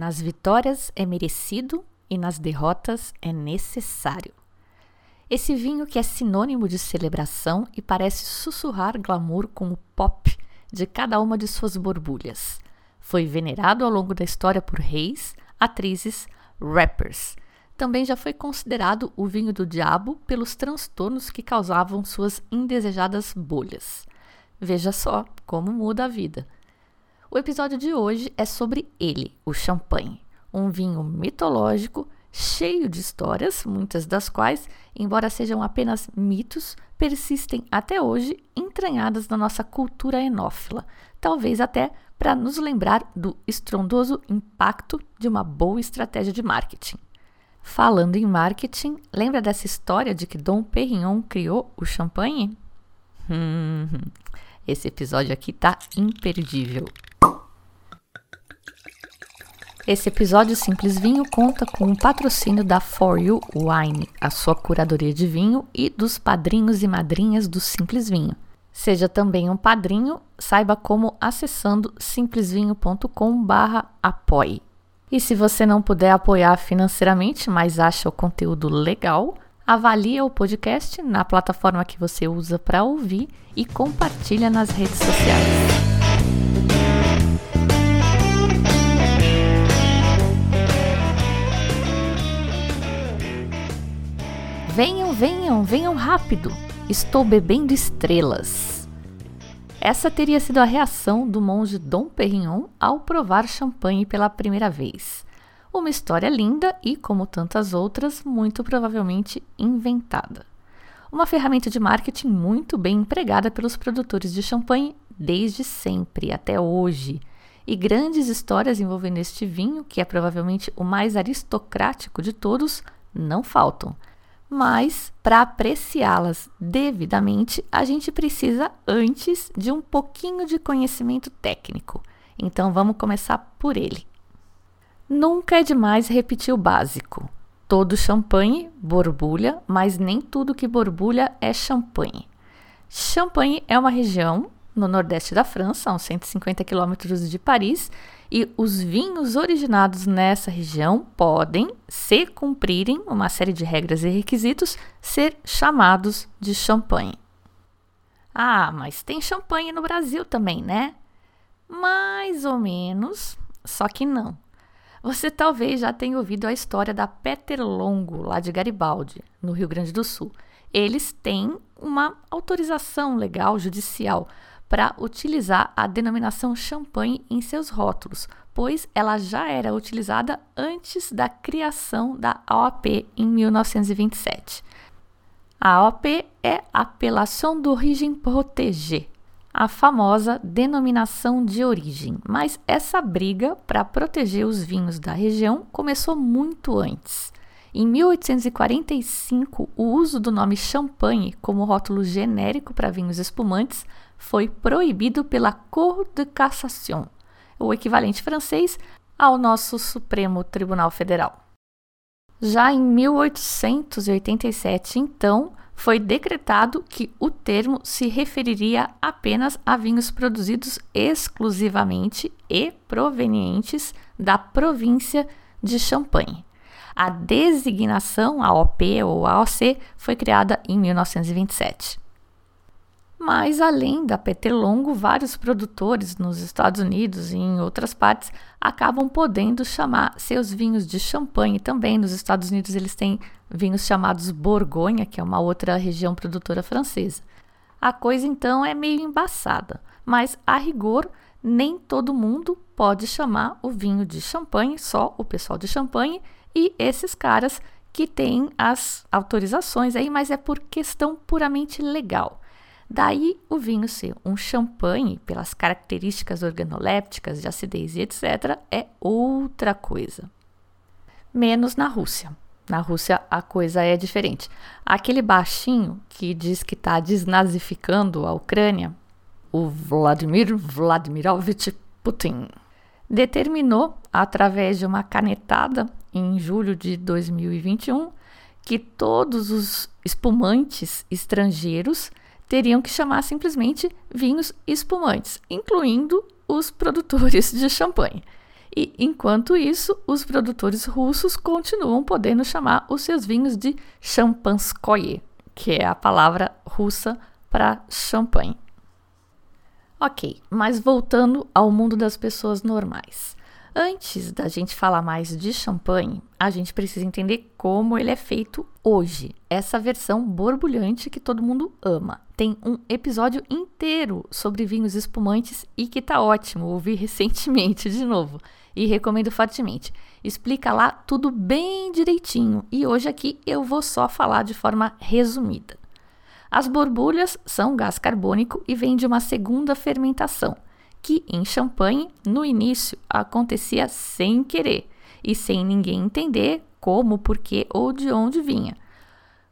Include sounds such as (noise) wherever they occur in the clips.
Nas vitórias é merecido e nas derrotas é necessário. Esse vinho que é sinônimo de celebração e parece sussurrar glamour com o pop de cada uma de suas borbulhas. Foi venerado ao longo da história por reis, atrizes, rappers. Também já foi considerado o vinho do diabo pelos transtornos que causavam suas indesejadas bolhas. Veja só como muda a vida. O episódio de hoje é sobre ele, o champanhe, um vinho mitológico cheio de histórias, muitas das quais, embora sejam apenas mitos, persistem até hoje entranhadas na nossa cultura enófila, talvez até para nos lembrar do estrondoso impacto de uma boa estratégia de marketing. Falando em marketing, lembra dessa história de que Dom Perignon criou o champanhe? Hum, esse episódio aqui tá imperdível. Esse episódio Simples Vinho conta com o patrocínio da For You Wine, a sua curadoria de vinho, e dos padrinhos e madrinhas do Simples Vinho. Seja também um padrinho, saiba como acessando simplesvinho.com/apoie. E se você não puder apoiar financeiramente, mas acha o conteúdo legal, avalie o podcast na plataforma que você usa para ouvir e compartilha nas redes sociais. Venham, venham, venham rápido! Estou bebendo estrelas. Essa teria sido a reação do monge Dom Perignon ao provar champanhe pela primeira vez. Uma história linda e, como tantas outras, muito provavelmente inventada. Uma ferramenta de marketing muito bem empregada pelos produtores de champanhe desde sempre até hoje. E grandes histórias envolvendo este vinho, que é provavelmente o mais aristocrático de todos, não faltam mas para apreciá-las devidamente, a gente precisa antes de um pouquinho de conhecimento técnico. Então vamos começar por ele. Nunca é demais repetir o básico. Todo champanhe borbulha, mas nem tudo que borbulha é champanhe. Champagne é uma região no nordeste da França, a uns 150 quilômetros de Paris, e os vinhos originados nessa região podem, se cumprirem uma série de regras e requisitos, ser chamados de champanhe. Ah, mas tem champanhe no Brasil também, né? Mais ou menos, só que não. Você talvez já tenha ouvido a história da Peter Longo, lá de Garibaldi, no Rio Grande do Sul. Eles têm uma autorização legal judicial para utilizar a denominação champanhe em seus rótulos, pois ela já era utilizada antes da criação da AOP em 1927. A AOP é Appellation d'origine protégée, a famosa denominação de origem, mas essa briga para proteger os vinhos da região começou muito antes. Em 1845, o uso do nome champanhe como rótulo genérico para vinhos espumantes foi proibido pela Cour de Cassation, o equivalente francês ao nosso Supremo Tribunal Federal. Já em 1887, então, foi decretado que o termo se referiria apenas a vinhos produzidos exclusivamente e provenientes da província de Champagne. A designação AOP ou AOC foi criada em 1927. Mas além da Peter Longo, vários produtores nos Estados Unidos e em outras partes acabam podendo chamar seus vinhos de champanhe também. Nos Estados Unidos eles têm vinhos chamados Borgonha, que é uma outra região produtora francesa. A coisa então é meio embaçada, mas a rigor nem todo mundo pode chamar o vinho de champanhe, só o pessoal de champanhe e esses caras que têm as autorizações aí, mas é por questão puramente legal. Daí o vinho ser um champanhe, pelas características organolépticas, de acidez e etc., é outra coisa. Menos na Rússia. Na Rússia a coisa é diferente. Aquele baixinho que diz que está desnazificando a Ucrânia, o Vladimir Vladimirovich Putin, determinou, através de uma canetada em julho de 2021, que todos os espumantes estrangeiros teriam que chamar simplesmente vinhos espumantes, incluindo os produtores de champanhe. E enquanto isso, os produtores russos continuam podendo chamar os seus vinhos de champanskoye, que é a palavra russa para champanhe. Ok, mas voltando ao mundo das pessoas normais. Antes da gente falar mais de champanhe, a gente precisa entender como ele é feito hoje. Essa versão borbulhante que todo mundo ama. Tem um episódio inteiro sobre vinhos espumantes e que tá ótimo. Ouvi (laughs) recentemente de novo e recomendo fortemente. Explica lá tudo bem direitinho e hoje aqui eu vou só falar de forma resumida. As borbulhas são gás carbônico e vêm de uma segunda fermentação que em Champagne, no início, acontecia sem querer e sem ninguém entender como, porquê ou de onde vinha.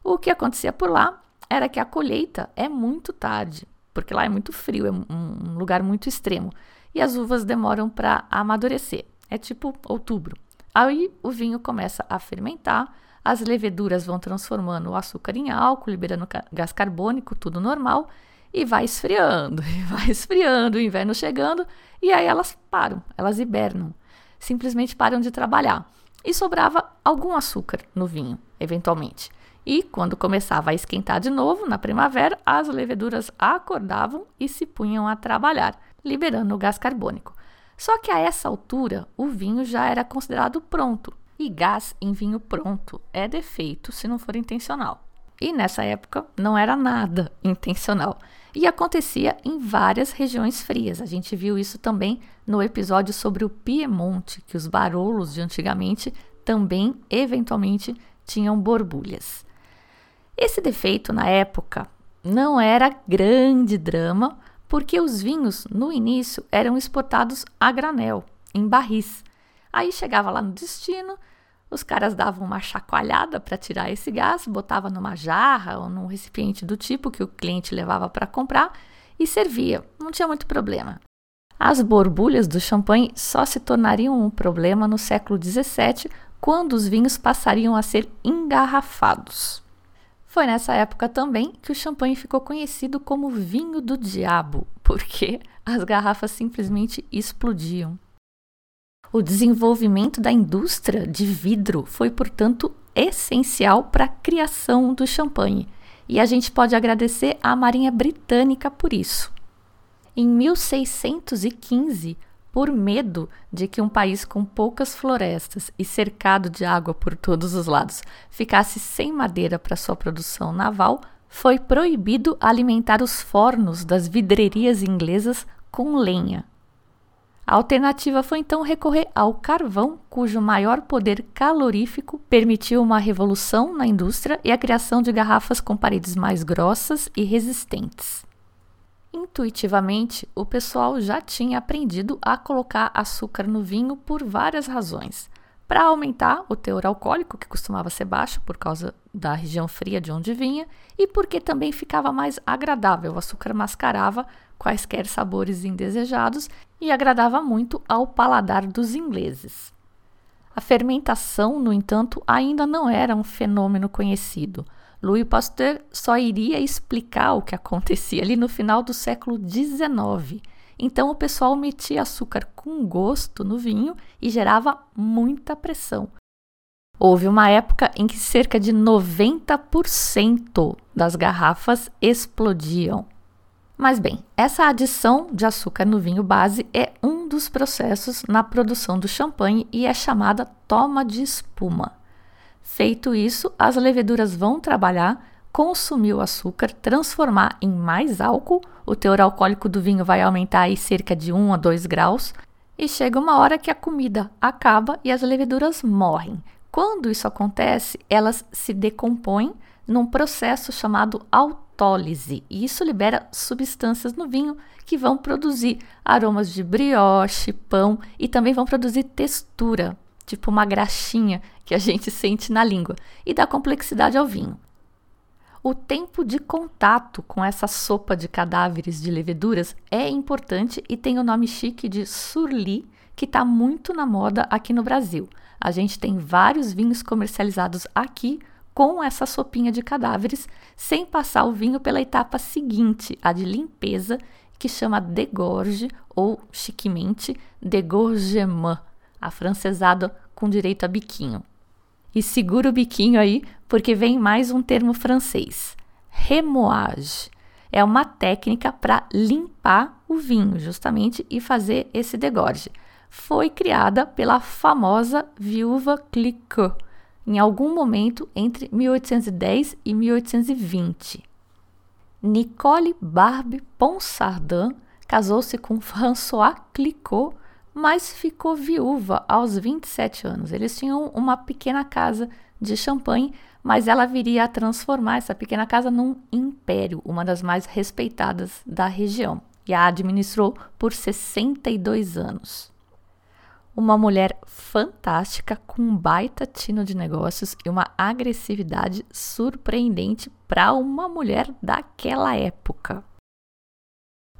O que acontecia por lá era que a colheita é muito tarde, porque lá é muito frio, é um lugar muito extremo, e as uvas demoram para amadurecer. É tipo outubro. Aí o vinho começa a fermentar, as leveduras vão transformando o açúcar em álcool, liberando gás carbônico, tudo normal, e vai esfriando, (laughs) e vai esfriando, o inverno chegando, e aí elas param, elas hibernam, simplesmente param de trabalhar. E sobrava algum açúcar no vinho, eventualmente. E quando começava a esquentar de novo, na primavera, as leveduras acordavam e se punham a trabalhar, liberando o gás carbônico. Só que a essa altura, o vinho já era considerado pronto. E gás em vinho pronto é defeito se não for intencional. E nessa época não era nada (laughs) intencional. E acontecia em várias regiões frias. A gente viu isso também no episódio sobre o Piemonte, que os barolos de antigamente também, eventualmente, tinham borbulhas. Esse defeito, na época, não era grande drama, porque os vinhos, no início, eram exportados a granel, em barris. Aí chegava lá no destino, os caras davam uma chacoalhada para tirar esse gás, botava numa jarra ou num recipiente do tipo que o cliente levava para comprar e servia. Não tinha muito problema. As borbulhas do champanhe só se tornariam um problema no século XVII, quando os vinhos passariam a ser engarrafados. Foi nessa época também que o champanhe ficou conhecido como vinho do diabo, porque as garrafas simplesmente explodiam. O desenvolvimento da indústria de vidro foi, portanto, essencial para a criação do champanhe, e a gente pode agradecer à Marinha Britânica por isso. Em 1615, por medo de que um país com poucas florestas e cercado de água por todos os lados ficasse sem madeira para sua produção naval, foi proibido alimentar os fornos das vidrerias inglesas com lenha. A alternativa foi então recorrer ao carvão, cujo maior poder calorífico permitiu uma revolução na indústria e a criação de garrafas com paredes mais grossas e resistentes. Intuitivamente, o pessoal já tinha aprendido a colocar açúcar no vinho por várias razões. Para aumentar o teor alcoólico, que costumava ser baixo por causa da região fria de onde vinha, e porque também ficava mais agradável, o açúcar mascarava quaisquer sabores indesejados e agradava muito ao paladar dos ingleses. A fermentação, no entanto, ainda não era um fenômeno conhecido. Louis Pasteur só iria explicar o que acontecia ali no final do século XIX. Então o pessoal metia açúcar com gosto no vinho e gerava muita pressão. Houve uma época em que cerca de 90% das garrafas explodiam. Mas bem, essa adição de açúcar no vinho base é um dos processos na produção do champanhe e é chamada toma de espuma. Feito isso, as leveduras vão trabalhar, consumir o açúcar, transformar em mais álcool, o teor alcoólico do vinho vai aumentar aí cerca de 1 a 2 graus, e chega uma hora que a comida acaba e as leveduras morrem. Quando isso acontece, elas se decompõem num processo chamado auto e isso libera substâncias no vinho que vão produzir aromas de brioche, pão e também vão produzir textura, tipo uma graxinha que a gente sente na língua, e dá complexidade ao vinho. O tempo de contato com essa sopa de cadáveres de leveduras é importante e tem o nome chique de surli, que está muito na moda aqui no Brasil. A gente tem vários vinhos comercializados aqui com essa sopinha de cadáveres, sem passar o vinho pela etapa seguinte, a de limpeza, que chama degorge ou chiquemente degorgement. afrancesado com direito a biquinho. E segura o biquinho aí, porque vem mais um termo francês: remoage. É uma técnica para limpar o vinho, justamente, e fazer esse degorge. Foi criada pela famosa viúva Clicquot em algum momento entre 1810 e 1820. Nicole Barbe Ponsardin casou-se com François Clicquot, mas ficou viúva aos 27 anos. Eles tinham uma pequena casa de champanhe, mas ela viria a transformar essa pequena casa num império, uma das mais respeitadas da região, e a administrou por 62 anos. Uma mulher fantástica, com um baita tino de negócios e uma agressividade surpreendente para uma mulher daquela época.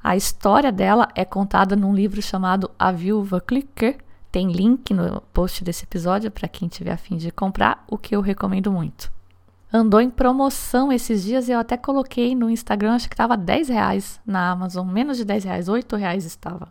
A história dela é contada num livro chamado A Viúva Clicker. Tem link no post desse episódio para quem tiver a fim de comprar, o que eu recomendo muito. Andou em promoção esses dias e eu até coloquei no Instagram, acho que estava 10 reais na Amazon, menos de 10 reais, 8 reais estava.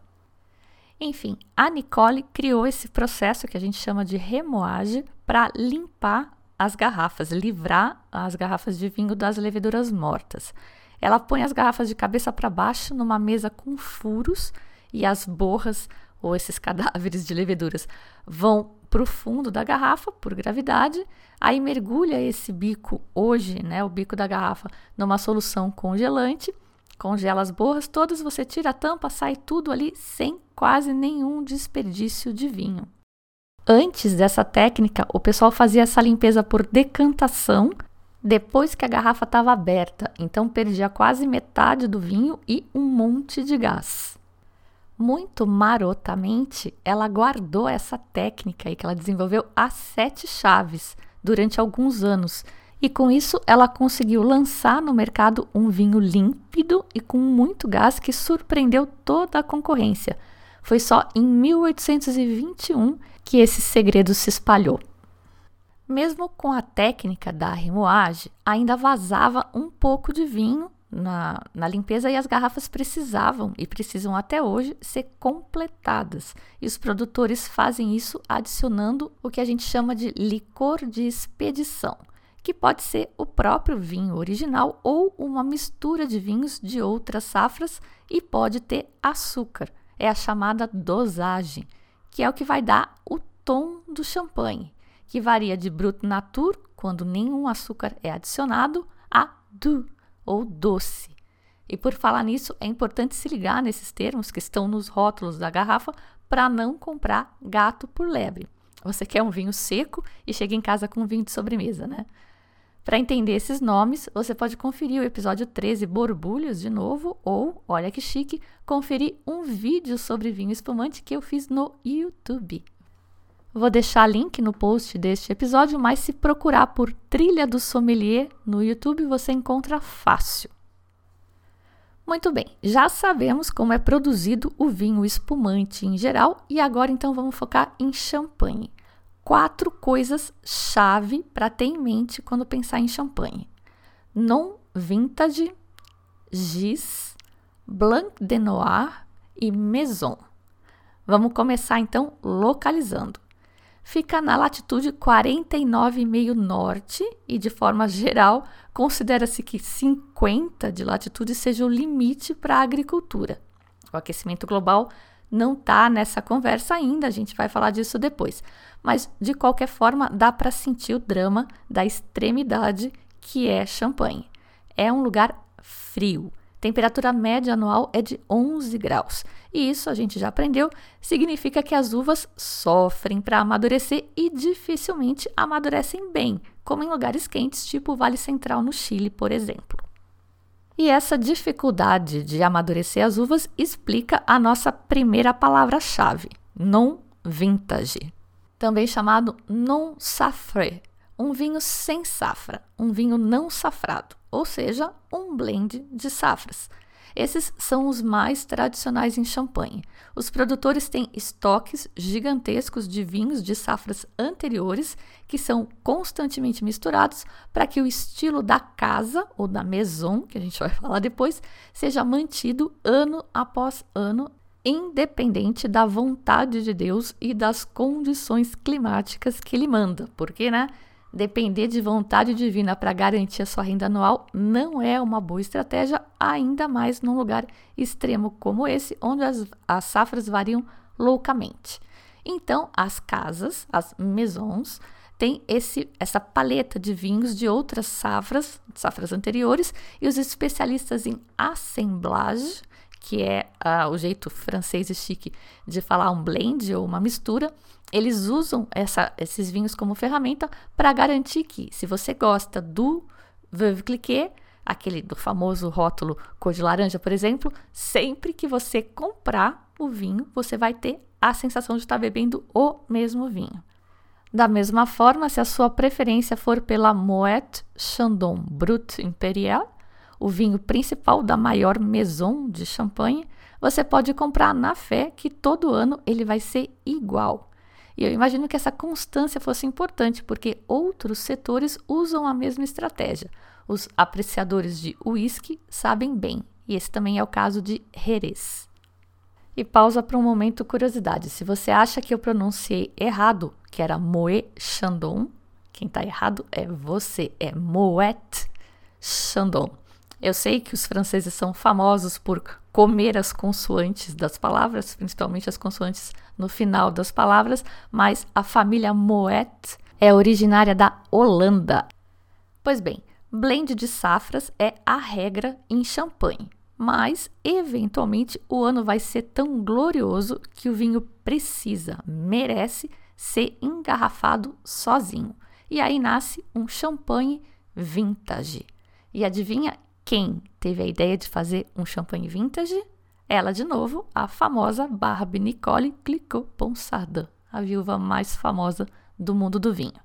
Enfim, a Nicole criou esse processo que a gente chama de remoagem para limpar as garrafas, livrar as garrafas de vinho das leveduras mortas. Ela põe as garrafas de cabeça para baixo numa mesa com furos e as borras ou esses (laughs) cadáveres de leveduras vão para o fundo da garrafa por gravidade, aí mergulha esse bico hoje, né, o bico da garrafa, numa solução congelante Congela as borras todas, você tira a tampa, sai tudo ali sem quase nenhum desperdício de vinho. Antes dessa técnica, o pessoal fazia essa limpeza por decantação depois que a garrafa estava aberta, então perdia quase metade do vinho e um monte de gás. Muito marotamente, ela guardou essa técnica aí que ela desenvolveu a sete chaves durante alguns anos e com isso ela conseguiu lançar no mercado um vinho límpido e com muito gás que surpreendeu toda a concorrência. Foi só em 1821 que esse segredo se espalhou. Mesmo com a técnica da remoagem, ainda vazava um pouco de vinho na, na, limpeza e as garrafas precisavam e precisam até hoje ser completadas. E os produtores fazem isso adicionando o que a gente chama de licor de expedição que pode ser o próprio vinho original ou uma mistura de vinhos de outras safras e pode ter açúcar. É a chamada dosagem, que é o que vai dar o tom do champanhe, que varia de Brut Natur, quando nenhum açúcar é adicionado, a doux, ou doce. E por falar nisso, é importante se ligar nesses termos que estão nos rótulos da garrafa para não comprar gato por lebre. Você quer um vinho seco e chega em casa com um vinho de sobremesa, né? Para entender esses nomes, você pode conferir o episódio 13 Borbulhos de novo ou, olha que chique, conferir um vídeo sobre vinho espumante que eu fiz no YouTube. Vou deixar link no post deste episódio, mas se procurar por Trilha do Sommelier no YouTube, você encontra fácil. Muito bem, já sabemos como é produzido o vinho espumante em geral e agora então vamos focar em champanhe quatro coisas chave para ter em mente quando pensar em champanhe: non vintage, gis, blanc de noir e maison. Vamos começar então localizando. Fica na latitude 49,5 norte e, de forma geral, considera-se que 50 de latitude seja o limite para a agricultura. O aquecimento global não está nessa conversa ainda, a gente vai falar disso depois. Mas, de qualquer forma, dá para sentir o drama da extremidade que é Champagne. É um lugar frio. Temperatura média anual é de 11 graus. E isso, a gente já aprendeu, significa que as uvas sofrem para amadurecer e dificilmente amadurecem bem, como em lugares quentes, tipo o Vale Central no Chile, por exemplo. E essa dificuldade de amadurecer as uvas explica a nossa primeira palavra-chave, non vintage, também chamado non safré, um vinho sem safra, um vinho não safrado, ou seja, um blend de safras. Esses são os mais tradicionais em Champagne. Os produtores têm estoques gigantescos de vinhos de safras anteriores que são constantemente misturados para que o estilo da casa ou da maison, que a gente vai (laughs) falar depois, seja mantido ano após ano independente da vontade de Deus e das condições climáticas que ele manda. Porque, né? Depender de vontade divina para garantir a sua renda anual não é uma boa estratégia, ainda mais num lugar extremo como esse, onde as, as safras variam loucamente. Então, as casas, as maisons, têm esse, essa paleta de vinhos de outras safras, safras anteriores, e os especialistas em assemblage, que é uh, o jeito francês e chique de falar um blend ou uma mistura, eles usam essa, esses vinhos como ferramenta para garantir que, se você gosta do Veuve Clicquot, aquele do famoso rótulo cor de laranja, por exemplo, sempre que você comprar o vinho, você vai ter a sensação de estar bebendo o mesmo vinho. Da mesma forma, se a sua preferência for pela Moet Chandon Brut Imperial, o vinho principal da maior maison de champanhe, você pode comprar na fé que todo ano ele vai ser igual. E eu imagino que essa constância fosse importante, porque outros setores usam a mesma estratégia. Os apreciadores de uísque sabem bem, e esse também é o caso de Jerez. E pausa para um momento curiosidade. Se você acha que eu pronunciei errado, que era Moët Chandon, quem está errado é você, é Moet Chandon. Eu sei que os franceses são famosos por comer as consoantes das palavras, principalmente as consoantes no final das palavras, mas a família Moet é originária da Holanda. Pois bem, blend de safras é a regra em champanhe, mas eventualmente o ano vai ser tão glorioso que o vinho precisa, merece ser engarrafado sozinho. E aí nasce um champanhe vintage. E adivinha quem teve a ideia de fazer um champanhe vintage? Ela de novo, a famosa Barbie Nicole Clicquot Ponsardin, a viúva mais famosa do mundo do vinho.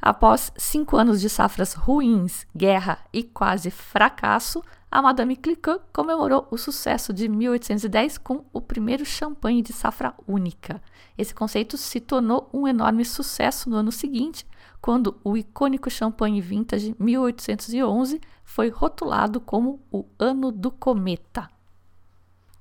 Após cinco anos de safras ruins, guerra e quase fracasso, a Madame Clicquot comemorou o sucesso de 1810 com o primeiro champanhe de safra única. Esse conceito se tornou um enorme sucesso no ano seguinte, quando o icônico champanhe vintage 1811 foi rotulado como o ano do cometa.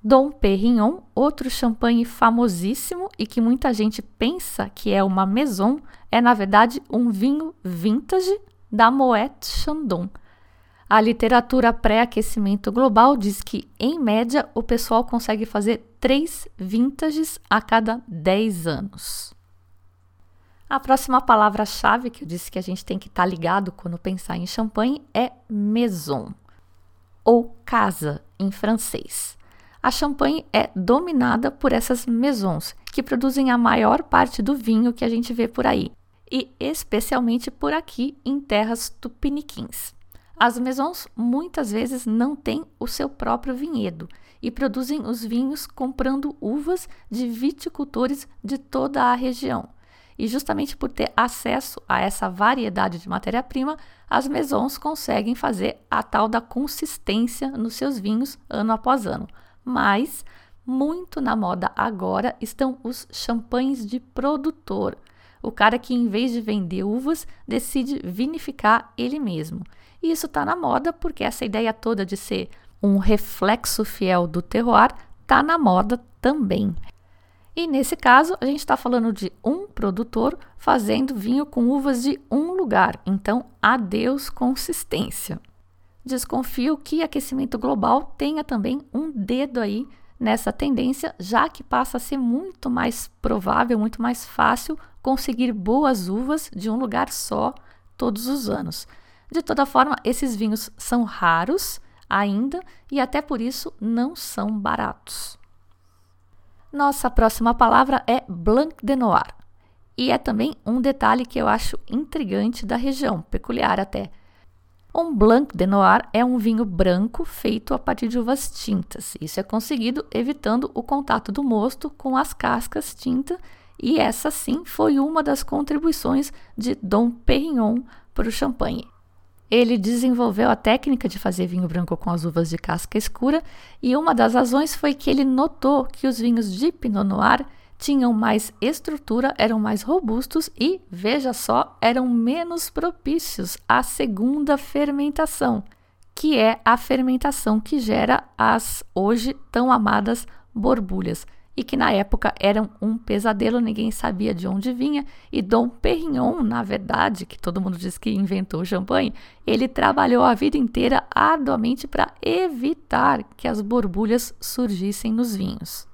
Dom Perignon, outro champanhe famosíssimo e que muita gente pensa que é uma maison, é na verdade um vinho vintage da Moet Chandon. A literatura pré-aquecimento global diz que, em média, o pessoal consegue fazer três vintages a cada 10 anos. A próxima palavra-chave que eu disse que a gente tem que estar tá ligado quando pensar em champanhe é maison, ou casa em francês. A champanhe é dominada por essas maisons, que produzem a maior parte do vinho que a gente vê por aí, e especialmente por aqui em terras tupiniquins. As maisons muitas vezes não têm o seu próprio vinhedo e produzem os vinhos comprando uvas de viticultores de toda a região. E justamente por ter acesso a essa variedade de matéria-prima, as maisons conseguem fazer a tal da consistência nos seus vinhos ano após ano. Mas muito na moda agora estão os champanhes de produtor. O cara que, em vez de vender uvas, decide vinificar ele mesmo. E isso está na moda porque essa ideia toda de ser um reflexo fiel do terroir está na moda também. E nesse caso, a gente está falando de um produtor fazendo vinho com uvas de um lugar, então adeus consistência. Desconfio que aquecimento global tenha também um dedo aí nessa tendência, já que passa a ser muito mais provável, muito mais fácil conseguir boas uvas de um lugar só todos os anos. De toda forma, esses vinhos são raros ainda e até por isso não são baratos. Nossa próxima palavra é Blanc de Noir. E é também um detalhe que eu acho intrigante da região, peculiar até. Um Blanc de Noir é um vinho branco feito a partir de uvas tintas. Isso é conseguido evitando o contato do mosto com as cascas tinta, e essa sim foi uma das contribuições de Dom Perignon para o champanhe. Ele desenvolveu a técnica de fazer vinho branco com as uvas de casca escura, e uma das razões foi que ele notou que os vinhos de Pinot Noir tinham mais estrutura, eram mais robustos e, veja só, eram menos propícios à segunda fermentação, que é a fermentação que gera as hoje tão amadas borbulhas e que na época eram um pesadelo, ninguém sabia de onde vinha. E Dom Perignon, na verdade, que todo mundo diz que inventou o champanhe, ele trabalhou a vida inteira arduamente para evitar que as borbulhas surgissem nos vinhos.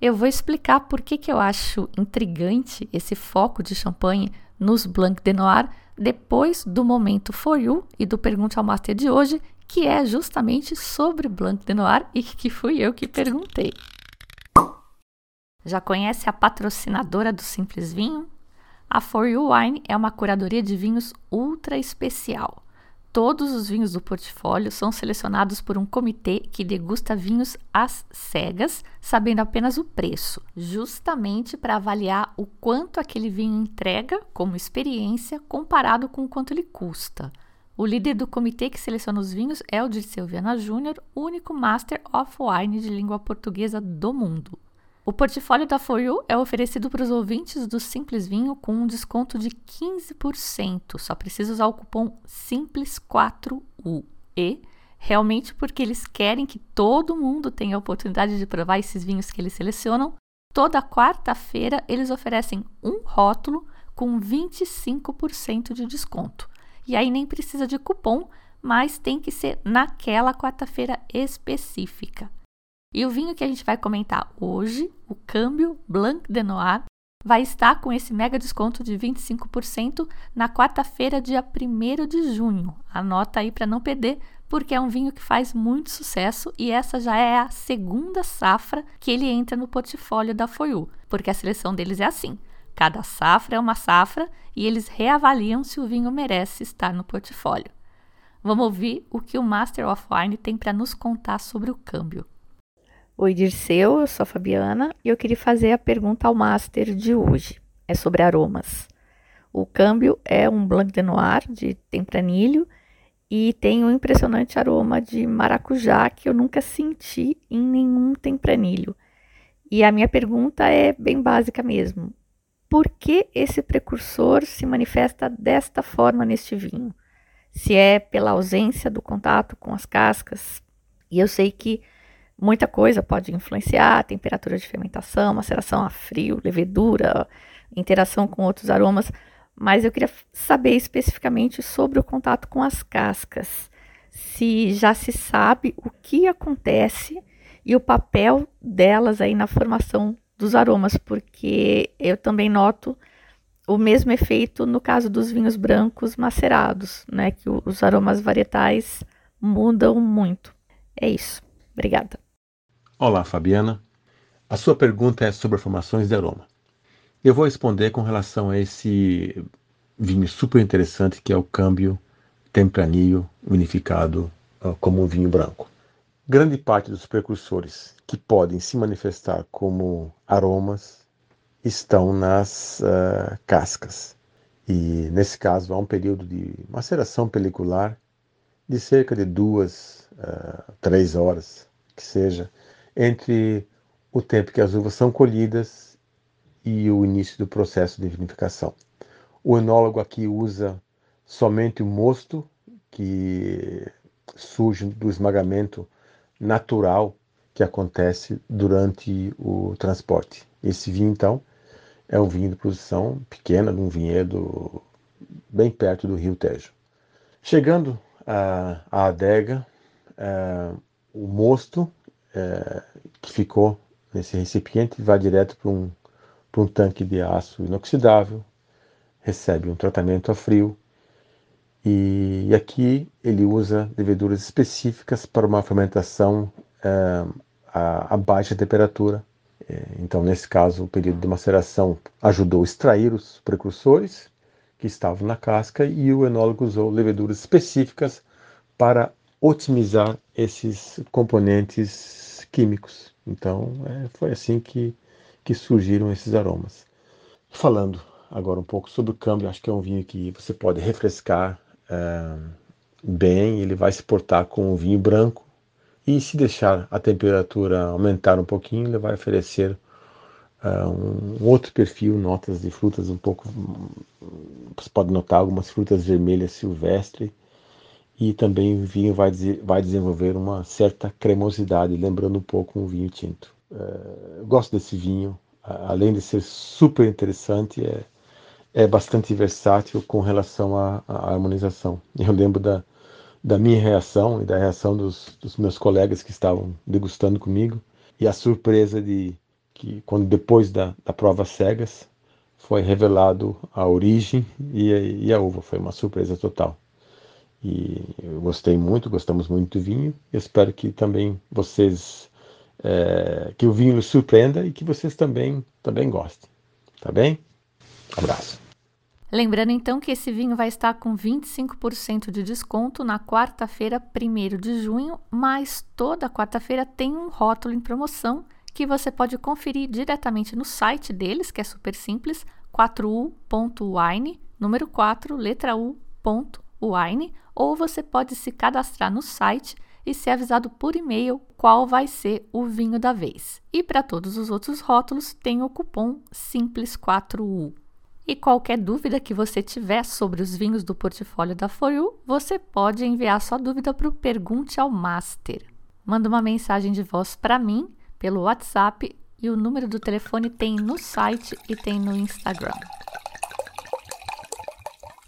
Eu vou explicar por que, que eu acho intrigante esse foco de champanhe nos Blanc de Noir depois do momento For You e do Pergunte ao Master de hoje, que é justamente sobre Blanc de Noir e que fui eu que perguntei. Já conhece a patrocinadora do Simples Vinho? A For You Wine é uma curadoria de vinhos ultra especial. Todos os vinhos do portfólio são selecionados por um comitê que degusta vinhos às cegas, sabendo apenas o preço, justamente para avaliar o quanto aquele vinho entrega como experiência comparado com o quanto ele custa. O líder do comitê que seleciona os vinhos é o Dirceu Viana Júnior, único Master of Wine de língua portuguesa do mundo. O portfólio da For é oferecido para os ouvintes do Simples Vinho com um desconto de 15%. Só precisa usar o cupom Simples4U. E realmente porque eles querem que todo mundo tenha a oportunidade de provar esses vinhos que eles selecionam. Toda quarta-feira eles oferecem um rótulo com 25% de desconto. E aí nem precisa de cupom, mas tem que ser naquela quarta-feira específica. E o vinho que a gente vai comentar hoje, o Câmbio Blanc de Noir, vai estar com esse mega desconto de 25% na quarta-feira, dia 1 de junho. Anota aí para não perder, porque é um vinho que faz muito sucesso e essa já é a segunda safra que ele entra no portfólio da Foyu, porque a seleção deles é assim. Cada safra é uma safra e eles reavaliam se o vinho merece estar no portfólio. Vamos ouvir o que o Master of Wine tem para nos contar sobre o câmbio. Oi, Dirceu, eu sou a Fabiana e eu queria fazer a pergunta ao Master de hoje. É sobre aromas. O câmbio é um Blanc de Noir de tempranilho e tem um impressionante aroma de maracujá que eu nunca senti em nenhum tempranilho. E a minha pergunta é bem básica mesmo. Por que esse precursor se manifesta desta forma neste vinho? Se é pela ausência do contato com as cascas, e eu sei que Muita coisa pode influenciar, temperatura de fermentação, maceração a frio, levedura, interação com outros aromas, mas eu queria saber especificamente sobre o contato com as cascas. Se já se sabe o que acontece e o papel delas aí na formação dos aromas, porque eu também noto o mesmo efeito no caso dos vinhos brancos macerados, né, que os aromas varietais mudam muito. É isso. Obrigada. Olá, Fabiana. A sua pergunta é sobre formações de aroma. Eu vou responder com relação a esse vinho super interessante que é o câmbio tempranillo vinificado uh, como um vinho branco. Grande parte dos precursores que podem se manifestar como aromas estão nas uh, cascas. E nesse caso há um período de maceração pelicular de cerca de duas, uh, três horas, que seja, entre o tempo que as uvas são colhidas e o início do processo de vinificação. O enólogo aqui usa somente o mosto que surge do esmagamento natural que acontece durante o transporte. Esse vinho, então, é um vinho de produção pequena, de um vinhedo bem perto do Rio Tejo. Chegando à, adega, é, o mosto é, que ficou nesse recipiente vai direto para um, um tanque de aço inoxidável, recebe um tratamento a frio e, e aqui ele usa leveduras específicas para uma fermentação é, a, a, baixa temperatura. É, então, nesse caso, o período de maceração ajudou a extrair os precursores que estavam na casca e o enólogo usou leveduras específicas para otimizar esses componentes químicos. Então, é, foi assim que, que surgiram esses aromas. Falando agora um pouco sobre o câmbio, acho que é um vinho que você pode refrescar é, bem, ele vai se portar com um vinho branco e se deixar a temperatura aumentar um pouquinho, ele vai oferecer uh, um outro perfil, notas de frutas um pouco. Você pode notar algumas frutas vermelhas silvestres e também o vinho vai, vai desenvolver uma certa cremosidade, lembrando um pouco um vinho tinto. É, gosto desse vinho, além de ser super interessante, é, é bastante versátil com relação à, à harmonização. (laughs) Eu lembro da, da minha reação e da reação dos, dos, meus colegas que estavam degustando comigo e a surpresa de que quando depois da, da prova cegas foi revelado a origem e e a uva foi uma surpresa total e eu gostei muito gostamos muito do vinho. E espero que também vocês é, que o vinho surpreenda e que vocês também também gostem. Tá bem? Abraço. Lembrando então que esse vinho vai estar com 25% de desconto na quarta-feira, 1 de junho, mas toda quarta-feira tem um rótulo em promoção que você pode conferir diretamente no site deles, que é super simples, 4u.wine, número 4, letra u.wine, ou você pode se cadastrar no site e ser avisado por e-mail qual vai ser o vinho da vez. E para todos os outros rótulos tem o cupom Simples4U. E qualquer dúvida que você tiver sobre os vinhos do portfólio da Foyu, você pode enviar sua dúvida para o Pergunte ao Master. Manda uma mensagem de voz para mim pelo WhatsApp e o número do telefone tem no site e tem no Instagram.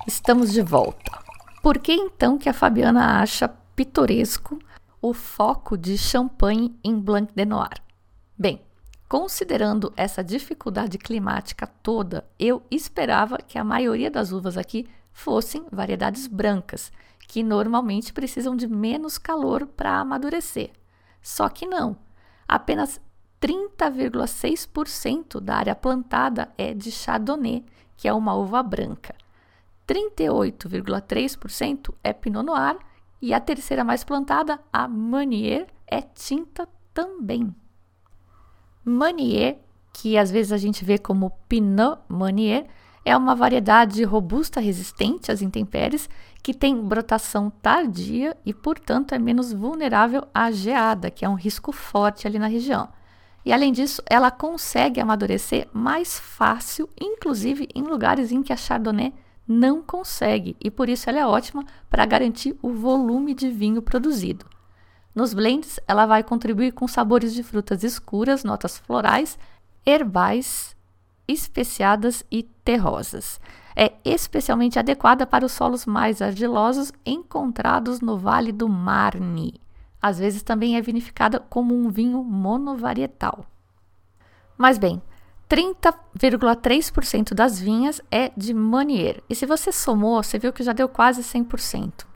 Estamos de volta. Por que então que a Fabiana acha pitoresco o foco de champanhe em Blanc de Noir? Bem, Considerando essa dificuldade climática toda, eu esperava que a maioria das uvas aqui fossem variedades brancas, que normalmente precisam de menos calor para amadurecer. Só que não. Apenas 30,6% da área plantada é de Chardonnay, que é uma uva branca. 38,3% é Pinot Noir e a terceira mais plantada, a Meunier, é tinta também. Meunier, que às vezes a gente vê como Pinot Meunier, é uma variedade robusta resistente às intempéries que tem brotação tardia e, portanto, é menos vulnerável à geada, que é um risco forte ali na região. E além disso, ela consegue amadurecer mais fácil, inclusive em lugares em que a Chardonnay não consegue, e por isso ela é ótima para garantir o volume de vinho produzido. Nos blends, ela vai contribuir com sabores de frutas escuras, notas florais, herbais, especiadas e terrosas. É especialmente adequada para os solos mais argilosos encontrados no Vale do Marne. Às vezes também é vinificada como um vinho monovarietal. Mas bem, 30,3% das vinhas é de Manier. E se você somou, você viu que já deu quase 100%.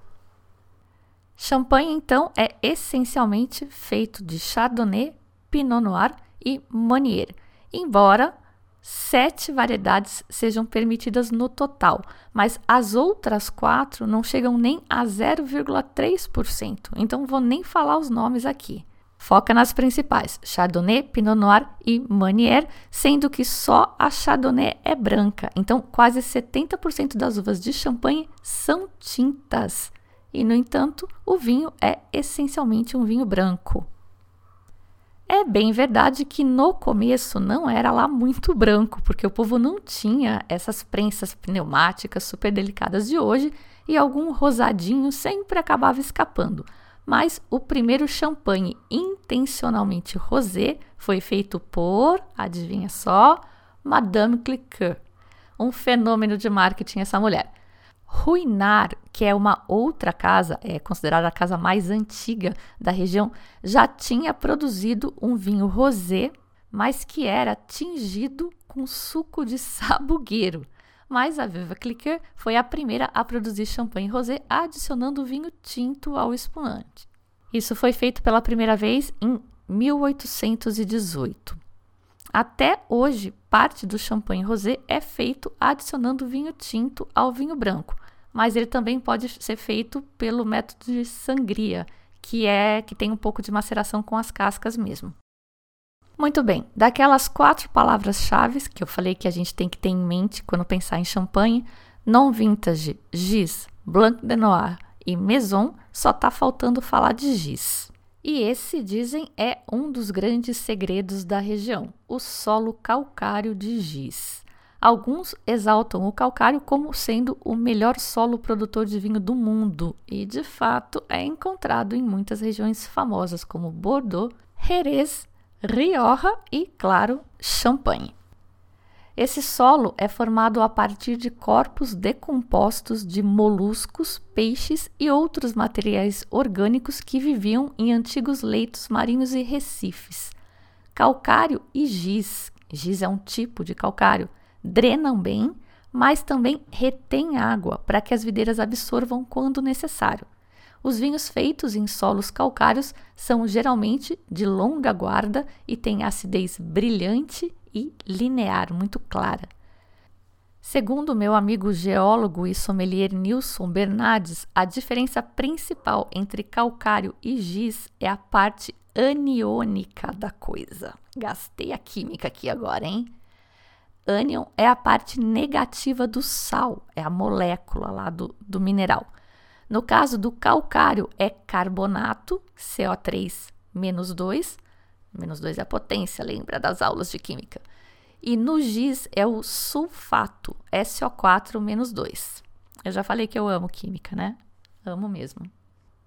Champanhe, então, é essencialmente feito de Chardonnay, Pinot Noir e Meunier, embora sete variedades sejam permitidas no total, mas as outras quatro não chegam nem a 0,3%, então vou nem falar os nomes aqui. Foca nas principais, Chardonnay, Pinot Noir e Meunier, sendo que só a Chardonnay é branca, então quase 70% das uvas de champanhe são tintas e, no entanto, o vinho é essencialmente um vinho branco. É bem verdade que no começo não era lá muito branco, porque o povo não tinha essas prensas pneumáticas super delicadas de hoje e algum rosadinho sempre acabava escapando. Mas o primeiro champanhe intencionalmente rosé foi feito por, adivinha só, Madame Cliquot. Um fenômeno de marketing essa mulher. Ruinar, que é uma outra casa, é considerada a casa mais antiga da região, já tinha produzido um vinho rosé, mas que era tingido com suco de sabugueiro. Mas a Viva Cliquer foi a primeira a produzir champanhe rosé adicionando vinho tinto ao espumante. Isso foi feito pela primeira vez em 1818. Até hoje, parte do champanhe rosé é feito adicionando vinho tinto ao vinho branco, mas ele também pode ser feito pelo método de sangria, que é que tem um pouco de maceração com as cascas mesmo. Muito bem, daquelas quatro palavras-chave que eu falei que a gente tem que ter em mente quando pensar em champanhe, non vintage, gis, blanc de noir e maison, só está faltando falar de gis. E esse, dizem, é um dos grandes segredos da região, o solo calcário de giz. Alguns exaltam o calcário como sendo o melhor solo produtor de vinho do mundo, e de fato é encontrado em muitas regiões famosas como Bordeaux, Jerez, Rioja e, claro, Champagne. Esse solo é formado a partir de corpos decompostos de moluscos, peixes e outros materiais orgânicos que viviam em antigos leitos marinhos e recifes. Calcário e giz, giz é um tipo de calcário, drenam bem, mas também retêm água para que as videiras absorvam quando necessário. Os vinhos feitos em solos calcários são geralmente de longa guarda e têm acidez brilhante e linear, muito clara. Segundo meu amigo geólogo e sommelier Nilson Bernardes, a diferença principal entre calcário e giz é a parte aniônica da coisa. Gastei a química aqui agora, hein? Ânion é a parte negativa do sal, é a molécula lá do, do mineral. No caso do calcário, é carbonato, CO3 menos 2, menos 2 é a potência, lembra das aulas de química. E no giz é o sulfato, SO4 menos 2. Eu já falei que eu amo química, né? Amo mesmo.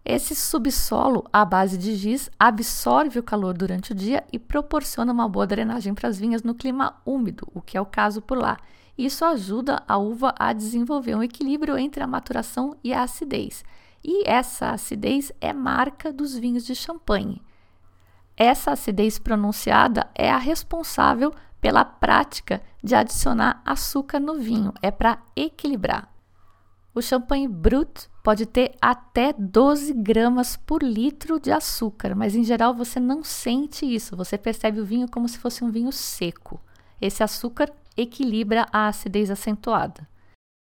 Esse subsolo à base de giz absorve o calor durante o dia e proporciona uma boa drenagem para as vinhas no clima úmido, o que é o caso por lá. Isso ajuda a uva a desenvolver um equilíbrio entre a maturação e a acidez. E essa acidez é marca dos vinhos de champanhe. Essa acidez pronunciada é a responsável pela prática de adicionar açúcar no vinho, é para equilibrar. O champanhe brut pode ter até 12 gramas por litro de açúcar, mas em geral você não sente isso, você percebe o vinho como se fosse um vinho seco. Esse açúcar equilibra a acidez acentuada.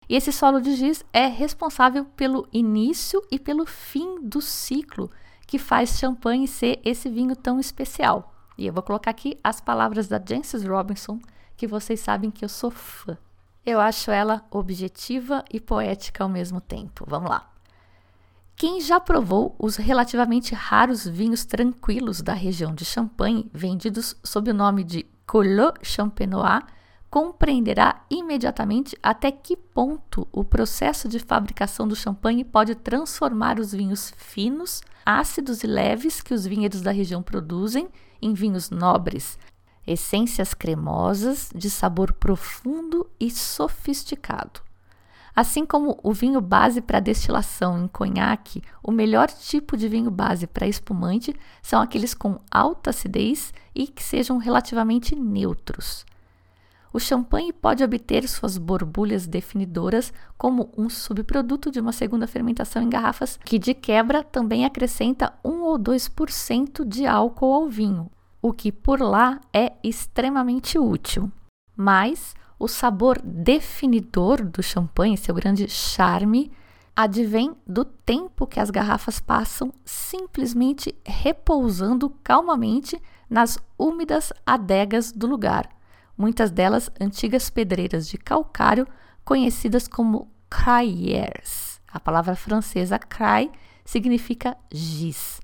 E esse solo de giz é responsável pelo início e pelo fim do ciclo que faz champanhe ser esse vinho tão especial. E eu vou colocar aqui as palavras da Jancis Robinson, que vocês sabem que eu sou fã. Eu acho ela objetiva e poética ao mesmo tempo. Vamos lá. Quem já provou os relativamente raros vinhos tranquilos da região de Champagne, vendidos sob o nome de Collot Champenois, compreenderá imediatamente até que ponto o processo de fabricação do champanhe pode transformar os vinhos finos, ácidos e leves que os vinhedos da região produzem em vinhos nobres, essências cremosas de sabor profundo e sofisticado. Assim como o vinho base para destilação em conhaque, o melhor tipo de vinho base para espumante são aqueles com alta acidez e que sejam relativamente neutros. O champanhe pode obter suas borbulhas definidoras como um subproduto de uma segunda fermentação em garrafas, que de quebra também acrescenta 1 ou 2% de álcool ao vinho, o que por lá é extremamente útil. Mas o sabor definidor do champanhe, seu grande charme, advém do tempo que as garrafas passam simplesmente repousando calmamente nas úmidas adegas do lugar, muitas delas antigas pedreiras de calcário conhecidas como crayères. A palavra francesa cray significa giz.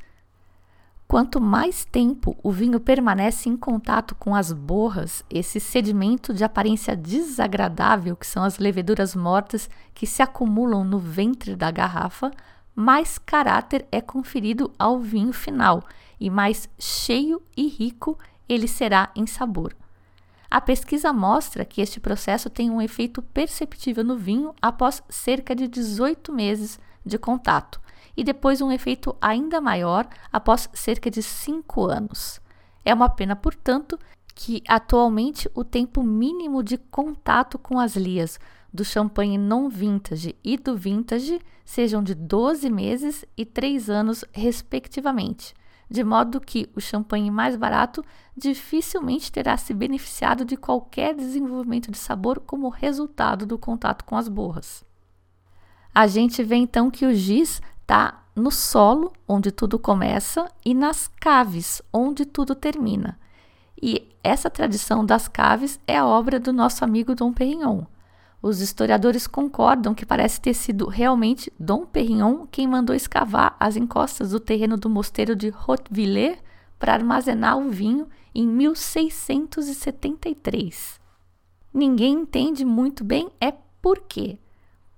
Quanto mais tempo o vinho permanece em contato com as borras, esse sedimento de aparência desagradável, que são as leveduras mortas que se acumulam no ventre da garrafa, mais caráter é conferido ao vinho final e mais cheio e rico ele será em sabor. A pesquisa mostra que este processo tem um efeito perceptível no vinho após cerca de 18 meses de contato e depois um efeito ainda maior após cerca de cinco anos. É uma pena, portanto, que atualmente o tempo mínimo de contato com as lias do champanhe não vintage e do vintage sejam de 12 meses e 3 anos, respectivamente, de modo que o champanhe mais barato dificilmente terá se beneficiado de qualquer desenvolvimento de sabor como resultado do contato com as borras. A gente vê então que o giz está no solo, onde tudo começa, e nas caves, onde tudo termina. E essa tradição das caves é a obra do nosso amigo Dom Perignon. Os historiadores concordam que parece ter sido realmente Dom Perignon quem mandou escavar as encostas do terreno do mosteiro de Hautevillers para armazenar o vinho em 1673. ninguém entende muito bem é por quê.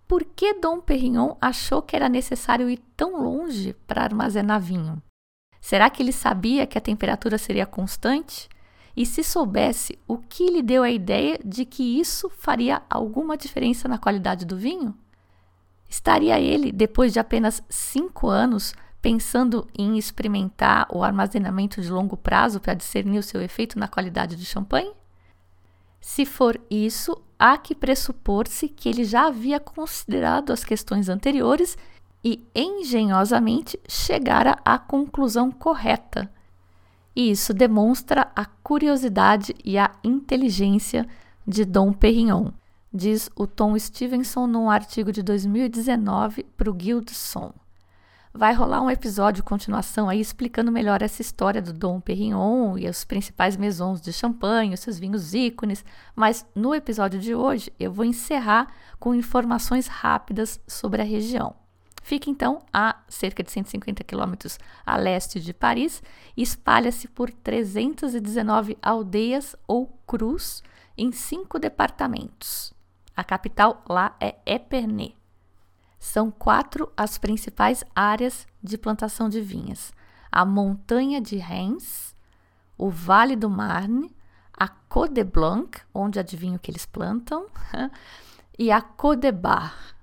Por que Dom Perignon achou que era necessário ir tão longe para armazenar vinho? Será que ele sabia que a temperatura seria constante? E se soubesse, o que lhe deu a ideia de que isso faria alguma diferença na qualidade do vinho? Estaria ele, depois de apenas cinco anos, pensando em experimentar o armazenamento de longo prazo para discernir o seu efeito na qualidade do champanhe? Se for isso, há que pressupor-se que ele já havia considerado as questões anteriores e engenhosamente chegara à conclusão correta. E isso demonstra a curiosidade e a inteligência de Dom Perignon, diz o Tom Stevenson num artigo de 2019 para o Guildson. Vai rolar um episódio continuação aí explicando melhor essa história do Dom Perignon e os principais maisons de champanhe, os seus vinhos ícones, mas no episódio de hoje eu vou encerrar com informações rápidas sobre a região. Fica então a cerca de 150 quilômetros a leste de Paris e espalha-se por 319 aldeias ou cruz em cinco departamentos. A capital lá é Epernay. São quatro as principais áreas de plantação de vinhas: a montanha de Reims, o Vale do Marne, a Côte de Blanc, onde adivinho que eles plantam, (laughs) e a Côte de Bar,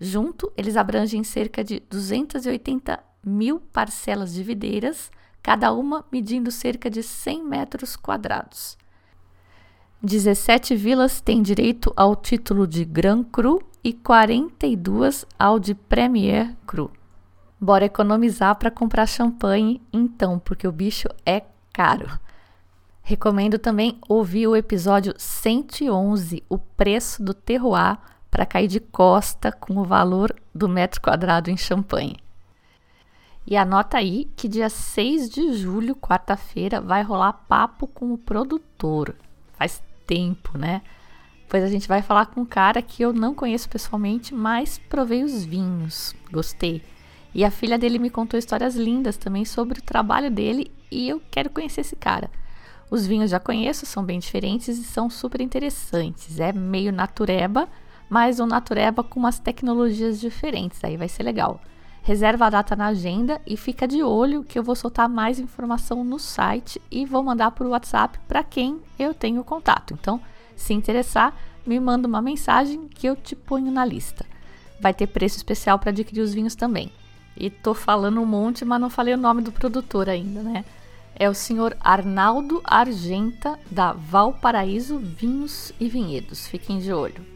Junto, eles abrangem cerca de 280 mil parcelas de videiras, cada uma medindo cerca de 100 metros quadrados. 17 vilas têm direito ao título de Grand Cru e 42 ao de Premier Cru. Bora economizar para comprar champanhe, então, porque o bicho é caro. Recomendo também ouvir o episódio 111, O Preço do Terroir, para cair de costa com o valor do metro quadrado em champanhe. E anota aí que dia 6 de julho, quarta-feira, vai rolar papo com o produtor. Faz tempo, né? Pois a gente vai falar com um cara que eu não conheço pessoalmente, mas provei os vinhos. Gostei. E a filha dele me contou histórias lindas também sobre o trabalho dele e eu quero conhecer esse cara. Os vinhos já conheço, são bem diferentes e são super interessantes. É meio natureba, mas um natureba com umas tecnologias diferentes, aí vai ser legal. Reserva a data na agenda e fica de olho que eu vou soltar mais informação no site e vou mandar por WhatsApp para quem eu tenho contato. Então, se interessar, me manda uma mensagem que eu te ponho na lista. Vai ter preço especial para adquirir os vinhos também. E tô falando um monte, mas não falei o nome do produtor ainda, né? É o senhor Arnaldo Argenta, da Valparaíso Vinhos e Vinhedos. Fiquem de olho.